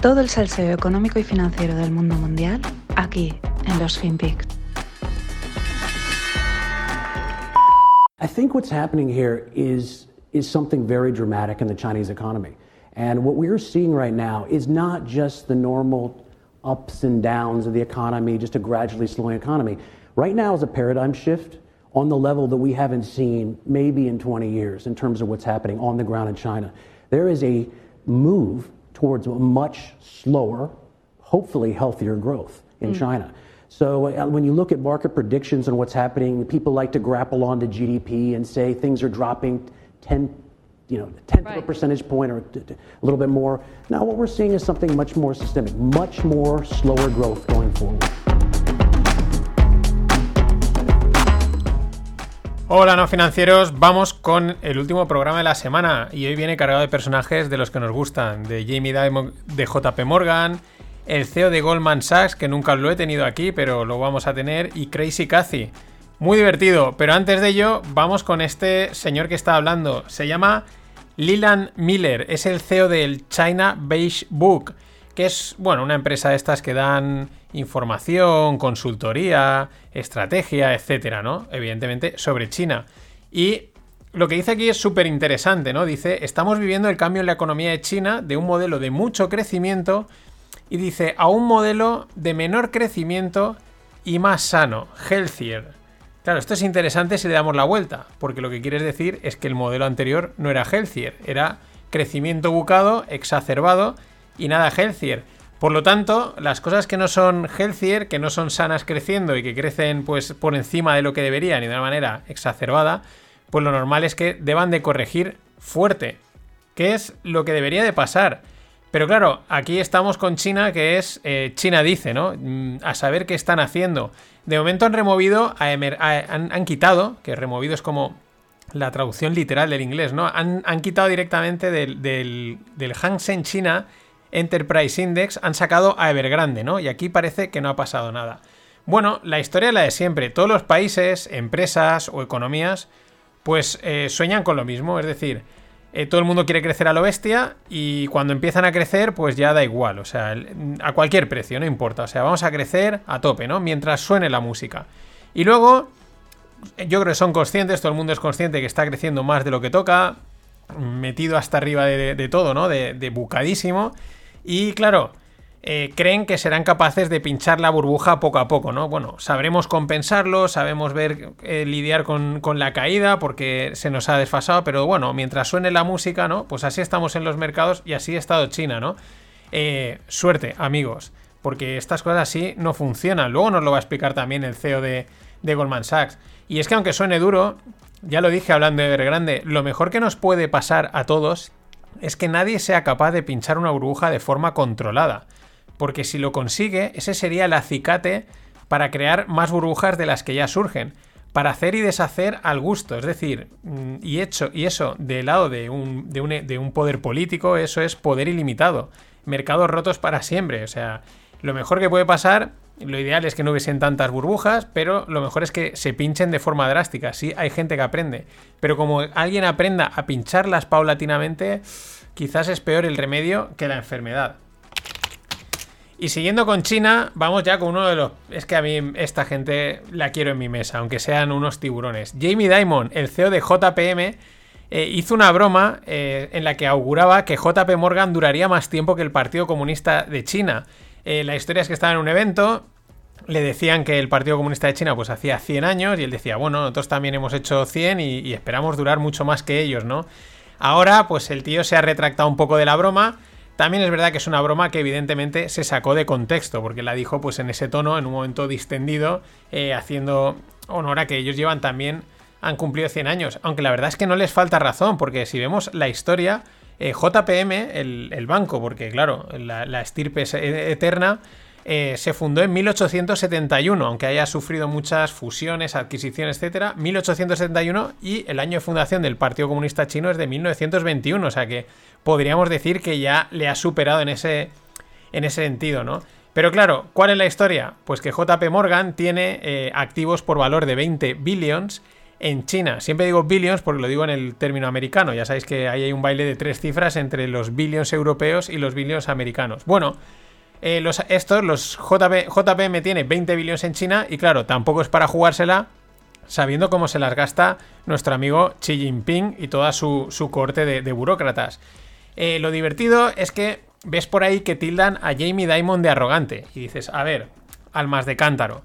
Todo el salseo económico y financiero del mundo mundial aquí en los FinPix. I think what's happening here is, is something very dramatic in the Chinese economy. And what we're seeing right now is not just the normal ups and downs of the economy, just a gradually slowing economy. Right now is a paradigm shift on the level that we haven't seen maybe in 20 years in terms of what's happening on the ground in China. There is a move towards a much slower, hopefully healthier growth in mm. China. So uh, when you look at market predictions and what's happening, people like to grapple onto GDP and say things are dropping 10, you know, tenth right. of a percentage point or a little bit more. Now what we're seeing is something much more systemic, much more slower growth going forward. Hola no financieros, vamos con el último programa de la semana y hoy viene cargado de personajes de los que nos gustan, de Jamie Dimon, de JP Morgan, el CEO de Goldman Sachs, que nunca lo he tenido aquí, pero lo vamos a tener, y Crazy Cathy. Muy divertido, pero antes de ello, vamos con este señor que está hablando. Se llama Leland Miller, es el CEO del China Beige Book, que es, bueno, una empresa de estas que dan información, consultoría, estrategia, etcétera, ¿no? Evidentemente, sobre China. Y lo que dice aquí es súper interesante, ¿no? Dice, estamos viviendo el cambio en la economía de China de un modelo de mucho crecimiento y dice a un modelo de menor crecimiento y más sano, healthier. Claro, esto es interesante si le damos la vuelta, porque lo que quieres decir es que el modelo anterior no era healthier, era crecimiento bucado, exacerbado y nada healthier. Por lo tanto, las cosas que no son healthier, que no son sanas creciendo y que crecen pues por encima de lo que deberían y de una manera exacerbada, pues lo normal es que deban de corregir fuerte. ¿Qué es lo que debería de pasar? Pero claro, aquí estamos con China, que es eh, China dice, ¿no? Mm, a saber qué están haciendo. De momento han removido, han, quitado, que removido es como la traducción literal del inglés, ¿no? Han, quitado directamente del, del, del China Enterprise Index, han sacado a Evergrande, ¿no? Y aquí parece que no ha pasado nada. Bueno, la historia es la de siempre. Todos los países, empresas o economías, pues eh, sueñan con lo mismo. Es decir, eh, todo el mundo quiere crecer a lo bestia y cuando empiezan a crecer, pues ya da igual, o sea, a cualquier precio, no importa, o sea, vamos a crecer a tope, ¿no? Mientras suene la música. Y luego, yo creo que son conscientes, todo el mundo es consciente que está creciendo más de lo que toca, metido hasta arriba de, todo, ¿no? De, de bucadísimo. Y claro, eh, creen que serán capaces de pinchar la burbuja poco a poco, ¿no? Bueno, sabremos compensarlo, sabemos ver, eh, lidiar con, la caída porque se nos ha desfasado, pero bueno, mientras suene la música, ¿no? Pues así estamos en los mercados y así ha estado China, ¿no? Eh, suerte, amigos, porque estas cosas así no funcionan. Luego nos lo va a explicar también el CEO de, de Goldman Sachs. Y es que aunque suene duro, ya lo dije hablando de Grande, lo mejor que nos puede pasar a todos es que nadie sea capaz de pinchar una burbuja de forma controlada porque si lo consigue, ese sería el acicate para crear más burbujas de las que ya surgen, para hacer y deshacer al gusto, es decir, mm, y, hecho, y eso del lado de un, de, un, de un poder político, eso es poder ilimitado, mercados rotos para siempre, o sea, lo mejor que puede pasar lo ideal es que no hubiesen tantas burbujas, pero lo mejor es que se pinchen de forma drástica. Sí, hay gente que aprende. Pero como alguien aprenda a pincharlas paulatinamente, quizás es peor el remedio que la enfermedad. Y siguiendo con China, vamos ya con uno de los... Es que a mí esta gente la quiero en mi mesa, aunque sean unos tiburones. Jamie Dimon, el CEO de JPM, eh, hizo una broma eh, en la que auguraba que JP Morgan duraría más tiempo que el Partido Comunista de China. Eh, la historia es que estaba en un evento, le decían que el Partido Comunista de China pues hacía 100 años y él decía, bueno, nosotros también hemos hecho 100 y, esperamos durar mucho más que ellos, ¿no? Ahora pues el tío se ha retractado un poco de la broma también es verdad que es una broma que evidentemente se sacó de contexto, porque la dijo pues en ese tono, en un momento distendido, eh, haciendo honor a que ellos llevan también, han cumplido 100 años. Aunque la verdad es que no les falta razón, porque si vemos la historia, eh, JPM, el, banco, porque claro, la, estirpe es eterna, eh, se fundó en 1871, aunque haya sufrido muchas fusiones, adquisiciones, etcétera. 1871 y el año de fundación del Partido Comunista Chino es de 1921, o sea que podríamos decir que ya le ha superado en ese, en ese sentido, ¿no? Pero claro, ¿cuál es la historia? Pues que JP Morgan tiene eh, activos por valor de 20 billions en China. Siempre digo billions porque lo digo en el término americano. Ya sabéis que ahí hay un baile de tres cifras entre los billions europeos y los billions americanos. Bueno, eh, los, estos, los JP, JPM tiene 20 billones en China y claro, tampoco es para jugársela sabiendo cómo se las gasta nuestro amigo Xi Jinping y toda su, corte de, burócratas. Eh, lo divertido es que ves por ahí que tildan a Jamie Dimon de arrogante y dices, a ver, almas de cántaro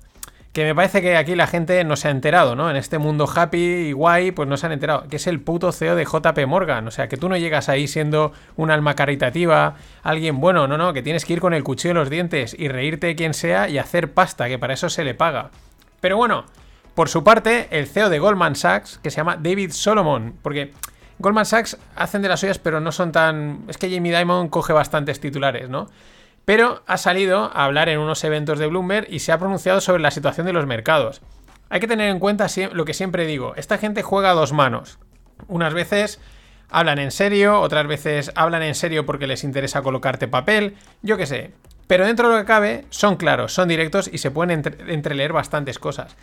que me parece que aquí la gente no se ha enterado, ¿no? En este mundo happy y guay, pues no se han enterado, que es el puto CEO de JP Morgan, o sea, que tú no llegas ahí siendo un alma caritativa, alguien bueno, no, no, que tienes que ir con el cuchillo en los dientes y reírte quien sea y hacer pasta, que para eso se le paga. Pero bueno, por su parte, el CEO de Goldman Sachs, que se llama David Solomon, porque Goldman Sachs hacen de las suyas, pero no son tan... Es que Jamie Dimon coge bastantes titulares, ¿no? Pero ha salido a hablar en unos eventos de Bloomberg y se ha pronunciado sobre la situación de los mercados. Hay que tener en cuenta lo que siempre digo, esta gente juega a dos manos. Unas veces hablan en serio, otras veces hablan en serio porque les interesa colocarte papel, yo qué sé. Pero dentro de lo que cabe, son claros, son directos y se pueden entreleer bastantes cosas.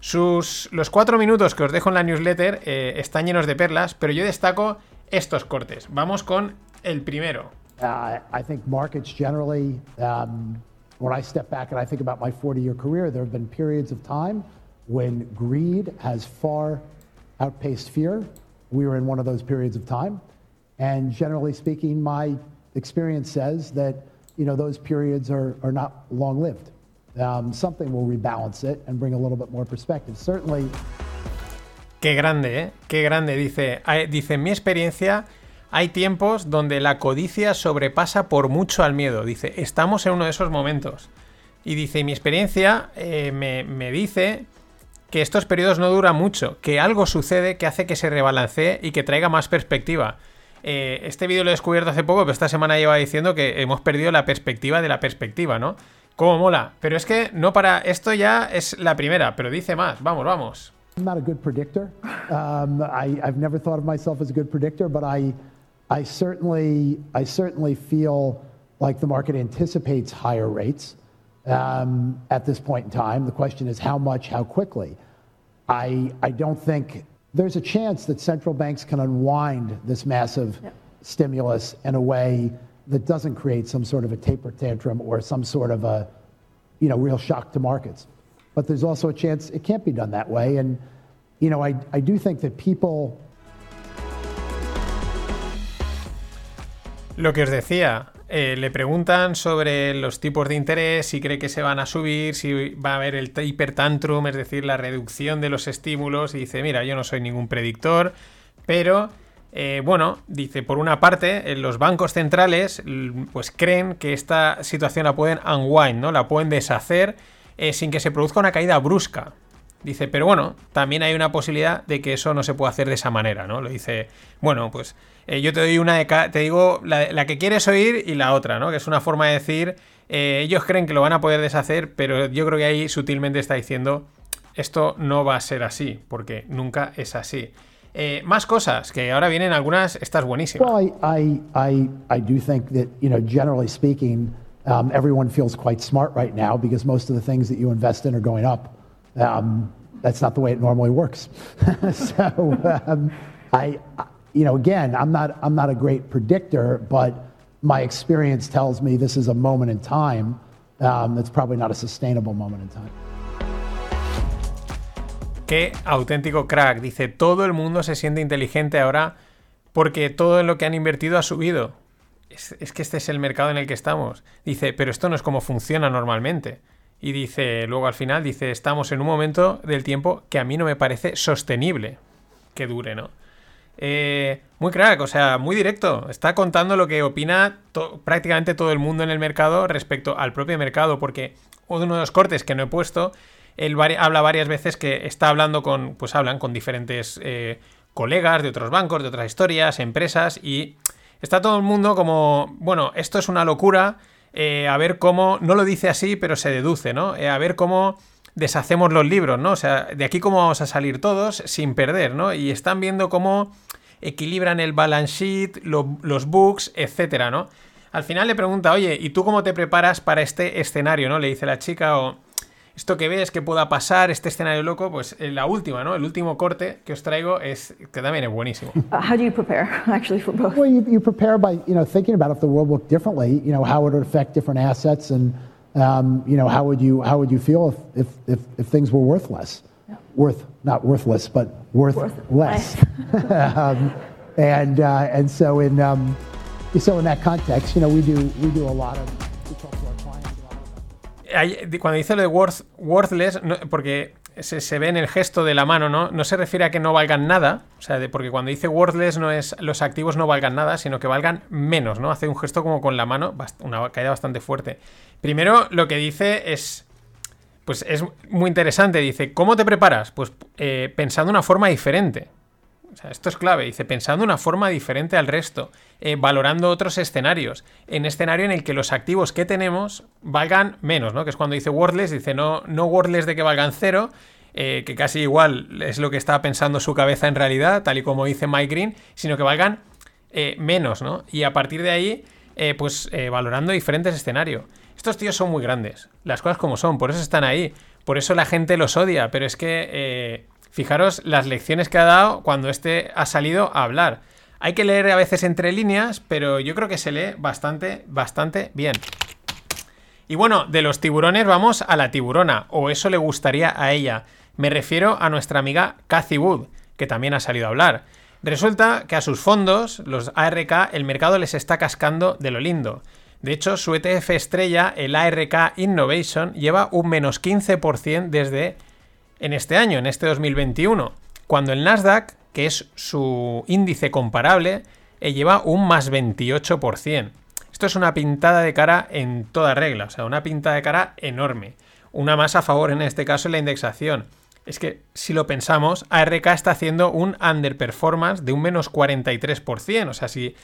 Sus, los cuatro minutos que os dejo en la newsletter eh, están llenos de perlas, pero yo destaco estos cortes. Vamos con el primero. Uh, I think markets generally, um, when I step back and I think about my 40 year career, there have been periods of time when greed has far outpaced fear. We were in one of those periods of time. And generally speaking, my experience says that you know, those periods are, are not long lived. Um, something will rebalance it and bring a little bit more perspective. Certainly. Qué grande, ¿eh? Qué grande. Dice, dice, mi experiencia Hay tiempos donde la codicia sobrepasa por mucho al miedo. Dice, estamos en uno de esos momentos. Y dice, mi experiencia eh, me, dice que estos periodos no duran mucho, que algo sucede que hace que se rebalancee y que traiga más perspectiva. Eh, este vídeo lo he descubierto hace poco, pero esta semana lleva diciendo que hemos perdido la perspectiva de la perspectiva, ¿no? Cómo mola. Pero es que no para. Esto ya es la primera, pero dice más. Vamos, vamos. I'm not a good predictor. Um, I've never thought of myself as a good predictor, but I. I certainly, I certainly feel like the market anticipates higher rates um, at this point in time. The question is how much, how quickly. I, I don't think there's a chance that central banks can unwind this massive yep. stimulus in a way that doesn't create some sort of a taper tantrum or some sort of a you know, real shock to markets. But there's also a chance it can't be done that way. And, you know, I, I do think that people Lo que os decía, eh, le preguntan sobre los tipos de interés, si cree que se van a subir, si va a haber el taper tantrum, es decir, la reducción de los estímulos, y dice, mira, yo no soy ningún predictor, pero... Eh, bueno, dice, por una parte, eh, los bancos centrales pues creen que esta situación la pueden unwind, ¿no? La pueden deshacer sin que se produzca una caída brusca. Dice, pero bueno, también hay una posibilidad de que eso no se pueda hacer de esa manera, ¿no? Lo dice, bueno, pues eh, yo te doy una de te digo la, que quieres oír y la otra, ¿no? Que es una forma de decir, eh, ellos creen que lo van a poder deshacer, pero yo creo que ahí sutilmente está diciendo, esto no va a ser así, porque nunca es así. Eh, más cosas, que ahora vienen algunas, estas buenísimas. Well, I, I, I, do think that, you know, generally speaking, um, everyone feels quite smart right now because most of the things that you invest in are going up. Um, that's not the way it normally works. so um, I, you know, again, I'm not, I'm not a great predictor, but my experience tells me this is a moment in time um, that's probably not a sustainable moment in time. Qué auténtico crack. Dice, todo el mundo se siente inteligente ahora porque todo lo que han invertido ha subido. Es, es, que este es el mercado en el que estamos. Dice, pero esto no es como funciona normalmente. Y dice, luego al final, dice, estamos en un momento del tiempo que a mí no me parece sostenible que dure, ¿no? Eh, muy crack, o sea, muy directo. Está contando lo que opina prácticamente todo el mundo en el mercado respecto al propio mercado, porque uno de los cortes que no he puesto, él habla varias veces que está hablando con, pues hablan con diferentes eh, colegas de otros bancos, de otras historias, empresas, y está todo el mundo como, bueno, esto es una locura, eh, a ver cómo, no lo dice así, pero se deduce, ¿no? a ver cómo deshacemos los libros, ¿no? O sea, de aquí cómo vamos a salir todos sin perder, ¿no? Y están viendo cómo equilibran el balance sheet, los books, etcétera, ¿no? Al final le pregunta, oye, ¿y tú cómo te preparas para este escenario, no? Le dice la chica, o esto que ves que pueda pasar, este escenario loco, pues eh, la última, ¿no? El último corte que os traigo es que también es buenísimo. Uh, how do you prepare, actually, for both? Well, you, you prepare by you know thinking about if the world looked differently, you know how it would affect different assets, and um, you know how would you how would you feel if if if, if things were worthless, worth not worthless, but worth, Worth less. um, and uh, and so in um, so in that context, you know we do we do a lot of Cuando dice lo de worth, worthless, porque se, se ve en el gesto de la mano, ¿no? No se refiere a que no valgan nada, o sea, porque cuando dice worthless no es los activos no valgan nada, sino que valgan menos, ¿no? Hace un gesto como con la mano, una caída bastante fuerte. Primero, lo que dice es, pues es muy interesante, dice, ¿cómo te preparas? Pues eh, pensando una forma diferente. Sea, esto es clave. Dice, pensando una forma diferente al resto, eh, valorando otros escenarios. En escenario en el que los activos que tenemos valgan menos, ¿no? Que es cuando dice worthless, dice no, no worthless de que valgan cero, eh, que casi igual es lo que estaba pensando su cabeza en realidad, tal y como dice Mike Green, sino que valgan eh, menos, ¿no? Y a partir de ahí, pues valorando diferentes escenarios. Estos tíos son muy grandes, las cosas como son, por eso están ahí, por eso la gente los odia, pero es que fijaros las lecciones que ha dado cuando este ha salido a hablar. Hay que leer a veces entre líneas, pero yo creo que se lee bastante, bastante bien. Y bueno, de los tiburones vamos a la tiburona, o eso le gustaría a ella. Me refiero a nuestra amiga Cathy Wood, que también ha salido a hablar. Resulta que a sus fondos, los ARK, el mercado les está cascando de lo lindo. De hecho, su ETF estrella, el ARK Innovation, lleva un menos 15% desde en este año, en este 2021, cuando el Nasdaq, que es su índice comparable, eh, lleva un más 28%. Esto es una pintada de cara en toda regla, o sea, una pintada de cara enorme. Una más a favor en este caso en la indexación. Es que si lo pensamos, ARK está haciendo un underperformance de un menos 43%. O sea, si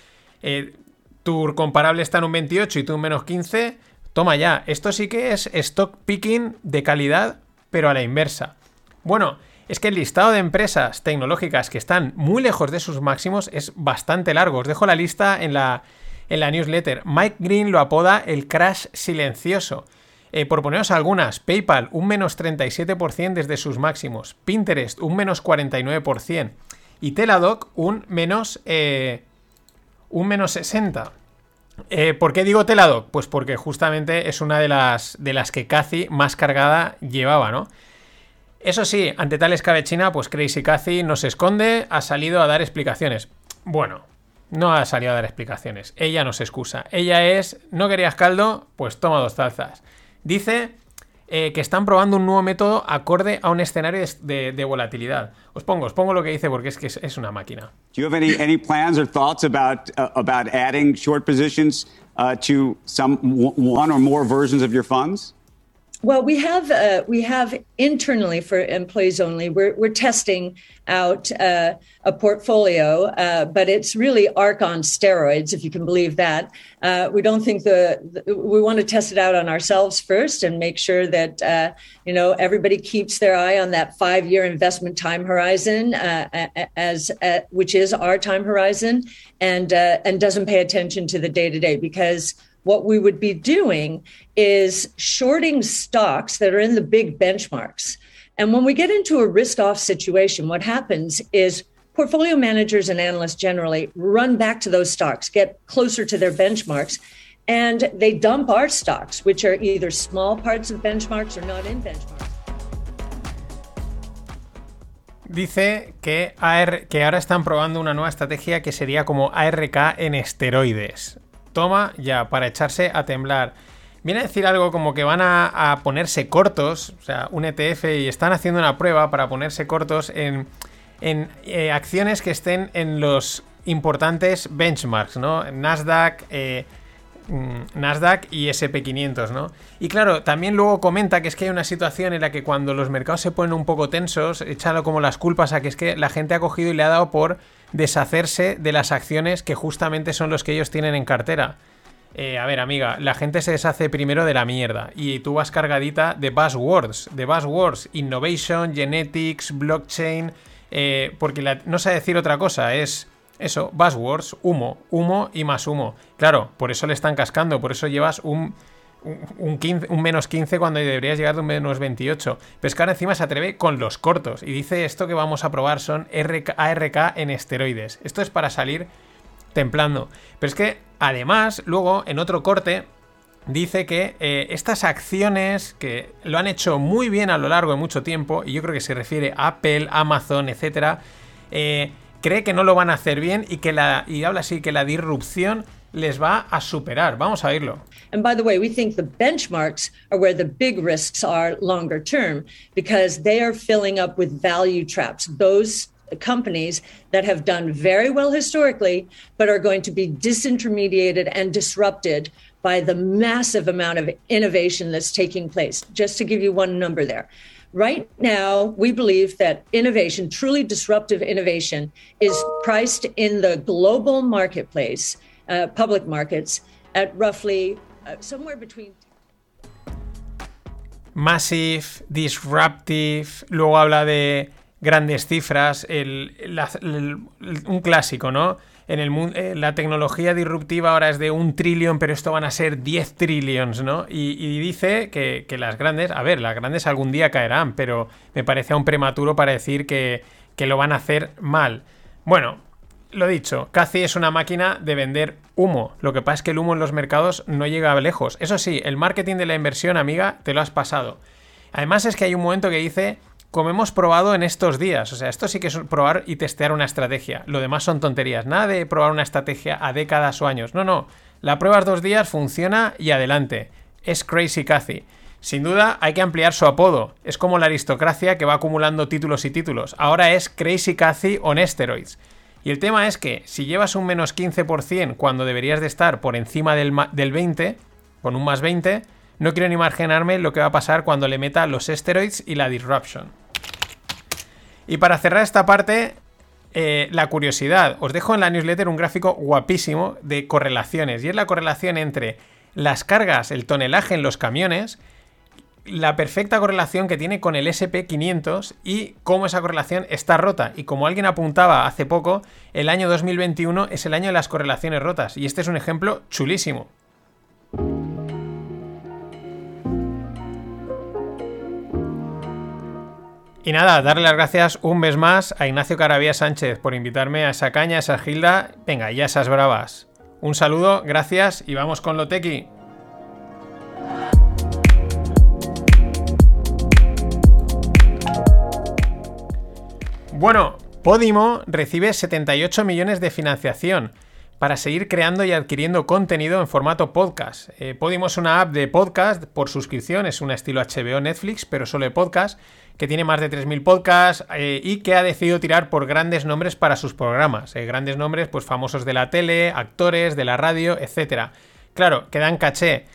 eh, tu comparable está en un 28 y tú un menos 15, toma ya. Esto sí que es stock picking de calidad, pero a la inversa. Bueno, es que el listado de empresas tecnológicas que están muy lejos de sus máximos es bastante largo. Os dejo la lista en la, en la newsletter. Mike Green lo apoda el crash silencioso. Eh, por poneros algunas, PayPal un menos 37% desde sus máximos, Pinterest un menos 49% y Teladoc un menos, eh, un menos 60%. Eh, ¿Por qué digo Teladoc? Pues porque justamente es una de las, de las que Cathy más cargada llevaba, ¿no? Eso sí, ante tal escabechina, pues Crazy Cathy no se esconde, ha salido a dar explicaciones. Bueno, no ha salido a dar explicaciones, ella no se excusa. Ella es, no querías caldo, pues toma dos tazas. Dice eh, que están probando un nuevo método acorde a un escenario de, volatilidad. Os pongo, os pongo lo que dice porque es que es, una máquina. Do you have any, plans or thoughts about, uh, adding short positions uh, to some one or more versions of your funds? Well, we have uh, we have internally for employees only. We're we're testing out uh, a portfolio, uh, but it's really ARC on steroids, if you can believe that. Uh, we don't think the, the- we want to test it out on ourselves first and make sure that uh, you know everybody keeps their eye on that five year investment time horizon, uh, as which is our time horizon, and and doesn't pay attention to the day to day because what we would be doing is shorting stocks that are in the big benchmarks. And when we get into a risk off situation, what happens is portfolio managers and analysts generally run back to those stocks, get closer to their benchmarks, and they dump our stocks, which are either small parts of benchmarks or not in benchmarks. Dice que, AR que ahora están probando una nueva estrategia que sería como ARK en esteroides. Toma ya, para echarse a temblar. Viene a decir algo como que van a, ponerse cortos, o sea, un ETF, y están haciendo una prueba para ponerse cortos en, en eh, acciones que estén en los importantes benchmarks, ¿no? Nasdaq, eh, Nasdaq y SP500, ¿no? Y claro, también luego comenta que es que hay una situación en la que cuando los mercados se ponen un poco tensos, echando como las culpas a que es que la gente ha cogido y le ha dado por deshacerse de las acciones que justamente son los que ellos tienen en cartera. Eh, a ver, amiga, la gente se deshace primero de la mierda y tú vas cargadita de buzzwords, de buzzwords, innovation, genetics, blockchain, eh, porque la- no sé decir otra cosa, es eso, buzzwords, humo, humo y más humo. Claro, por eso le están cascando, por eso llevas un, un, 15, un menos 15 cuando deberías llegar de un menos 28. Pero es que ahora encima se atreve con los cortos y dice esto que vamos a probar son RK, ARK en esteroides. Esto es para salir templando. Pero es que además, luego en otro corte dice que eh, estas acciones que lo han hecho muy bien a lo largo de mucho tiempo, y yo creo que se refiere a Apple, Amazon, etcétera, eh, cree que no lo van a hacer bien y que la y habla así que la disrupción les va a superar. Vamos a oírlo. And by the way, we think the benchmarks are where the big risks are longer term because they are filling up with value traps. Those companies that have done very well historically, but are going to be disintermediated and disrupted by the massive amount of innovation that's taking place. Just to give you one number there. Right now, we believe that innovation, truly disruptive innovation, is priced in the global marketplace, uh, public markets, at roughly uh, somewhere between. Massive, disruptive, luego habla de grandes cifras, el, el, un clásico, ¿no? En el mundo, eh, la tecnología disruptiva ahora es de un trillón, pero esto van a ser 10 trillions, ¿no? Y, dice que, que, las grandes, a ver, las grandes algún día caerán, pero me parece aún prematuro para decir que, que lo van a hacer mal. Bueno, lo dicho, Cathy es una máquina de vender humo. Lo que pasa es que el humo en los mercados no llega lejos. Eso sí, el marketing de la inversión, amiga, te lo has pasado. Además es que hay un momento que dice como hemos probado en estos días. O sea, esto sí que es probar y testear una estrategia. Lo demás son tonterías. Nada de probar una estrategia a décadas o años. No, no. La pruebas dos días, funciona y adelante. Es Crazy Cathy. Sin duda hay que ampliar su apodo. Es como la aristocracia que va acumulando títulos y títulos. Ahora es Crazy Cathy on steroids. Y el tema es que si llevas un menos 15% cuando deberías de estar por encima del, del 20, con un más 20, no quiero ni imaginarme lo que va a pasar cuando le meta los steroids y la disruption. Y para cerrar esta parte, eh, la curiosidad. Os dejo en la newsletter un gráfico guapísimo de correlaciones. Y es la correlación entre las cargas, el tonelaje en los camiones, la perfecta correlación que tiene con el SP500 y cómo esa correlación está rota. Y como alguien apuntaba hace poco, el año 2021 es el año de las correlaciones rotas. Y este es un ejemplo chulísimo. Y nada, darle las gracias un mes más a Ignacio Carabía Sánchez por invitarme a esa caña, a esa gilda, venga, y a esas bravas. Un saludo, gracias y vamos con lo tequi. Bueno, Podimo recibe 78 millones de financiación para seguir creando y adquiriendo contenido en formato podcast. Eh, Podimo es una app de podcast por suscripción, es un estilo HBO Netflix, pero solo de podcast que tiene más de 3.000 podcasts eh, y que ha decidido tirar por grandes nombres para sus programas. Eh, grandes nombres, pues famosos de la tele, actores, de la radio, etc. Claro, que dan caché.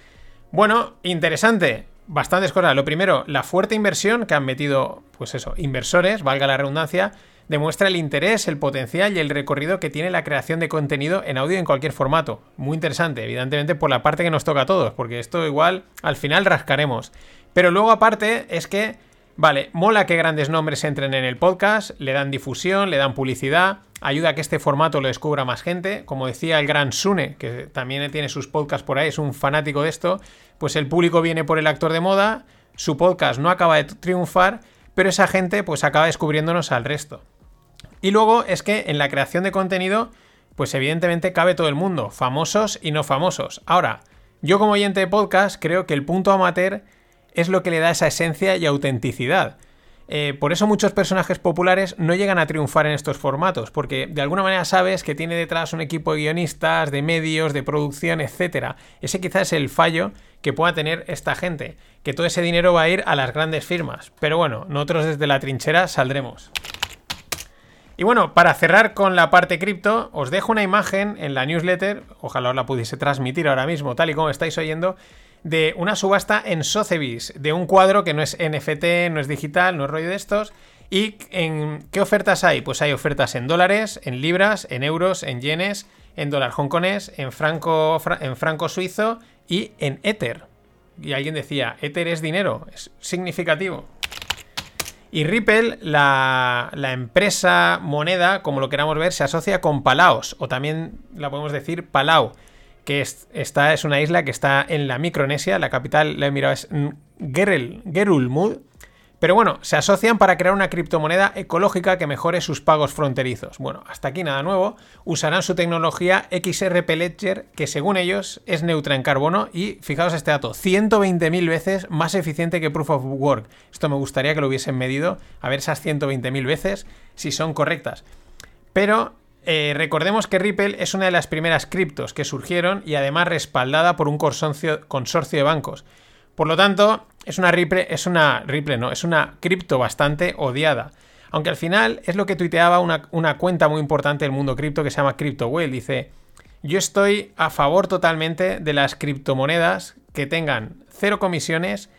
Bueno, interesante. Bastantes cosas. Lo primero, la fuerte inversión que han metido, pues eso, inversores, valga la redundancia, demuestra el interés, el potencial y el recorrido que tiene la creación de contenido en audio en cualquier formato. Muy interesante, evidentemente por la parte que nos toca a todos, porque esto igual al final rascaremos. Pero luego aparte es que Vale, mola que grandes nombres entren en el podcast, le dan difusión, le dan publicidad, ayuda a que este formato lo descubra más gente. Como decía el gran Sune, que también tiene sus podcasts por ahí, es un fanático de esto, pues el público viene por el actor de moda, su podcast no acaba de triunfar, pero esa gente pues acaba descubriéndonos al resto. Y luego es que en la creación de contenido, pues evidentemente cabe todo el mundo, famosos y no famosos. Ahora, yo como oyente de podcast creo que el punto amateur es lo que le da esa esencia y autenticidad. Eh, por eso muchos personajes populares no llegan a triunfar en estos formatos, porque de alguna manera sabes que tiene detrás un equipo de guionistas, de medios, de producción, etc. Ese quizás es el fallo que pueda tener esta gente, que todo ese dinero va a ir a las grandes firmas. Pero bueno, nosotros desde la trinchera saldremos. Y bueno, para cerrar con la parte cripto, os dejo una imagen en la newsletter, ojalá os la pudiese transmitir ahora mismo, tal y como estáis oyendo, de una subasta en Sotheby's, de un cuadro que no es NFT, no es digital, no es rollo de estos. ¿Y en qué ofertas hay? Pues hay ofertas en dólares, en libras, en euros, en yenes, en dólar hongkonés, en franco, en franco suizo y en Ether. Y alguien decía, Ether es dinero, es significativo. Y Ripple, la, empresa moneda, como lo queramos ver, se asocia con Palaos, o también la podemos decir Palau, que es, es una isla que está en la Micronesia, la capital, la he mirado, es Gerul, Gerulmud. Pero bueno, se asocian para crear una criptomoneda ecológica que mejore sus pagos fronterizos. Bueno, hasta aquí nada nuevo. Usarán su tecnología XRP Ledger, que según ellos es neutra en carbono y, fijaos este dato, 120.000 veces más eficiente que Proof of Work. Esto me gustaría que lo hubiesen medido, a ver esas 120.000 veces si son correctas. Pero eh, recordemos que Ripple es una de las primeras criptos que surgieron y además respaldada por un consorcio, consorcio de bancos. Por lo tanto, es una Ripple, es una Ripple, no, es una cripto bastante odiada. Aunque al final es lo que tuiteaba una, cuenta muy importante del mundo cripto que se llama CryptoWhale. Dice, yo estoy a favor totalmente de las criptomonedas que tengan cero comisiones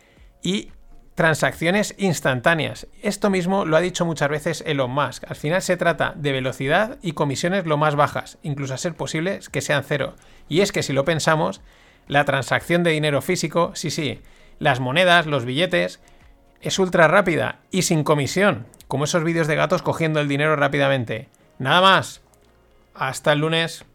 y transacciones instantáneas. Esto mismo lo ha dicho muchas veces Elon Musk. Al final se trata de velocidad y comisiones lo más bajas, incluso a ser posible que sean cero. Y es que si lo pensamos, la transacción de dinero físico, sí, sí, las monedas, los billetes, es ultra rápida y sin comisión, como esos vídeos de gatos cogiendo el dinero rápidamente. Nada más. Hasta el lunes.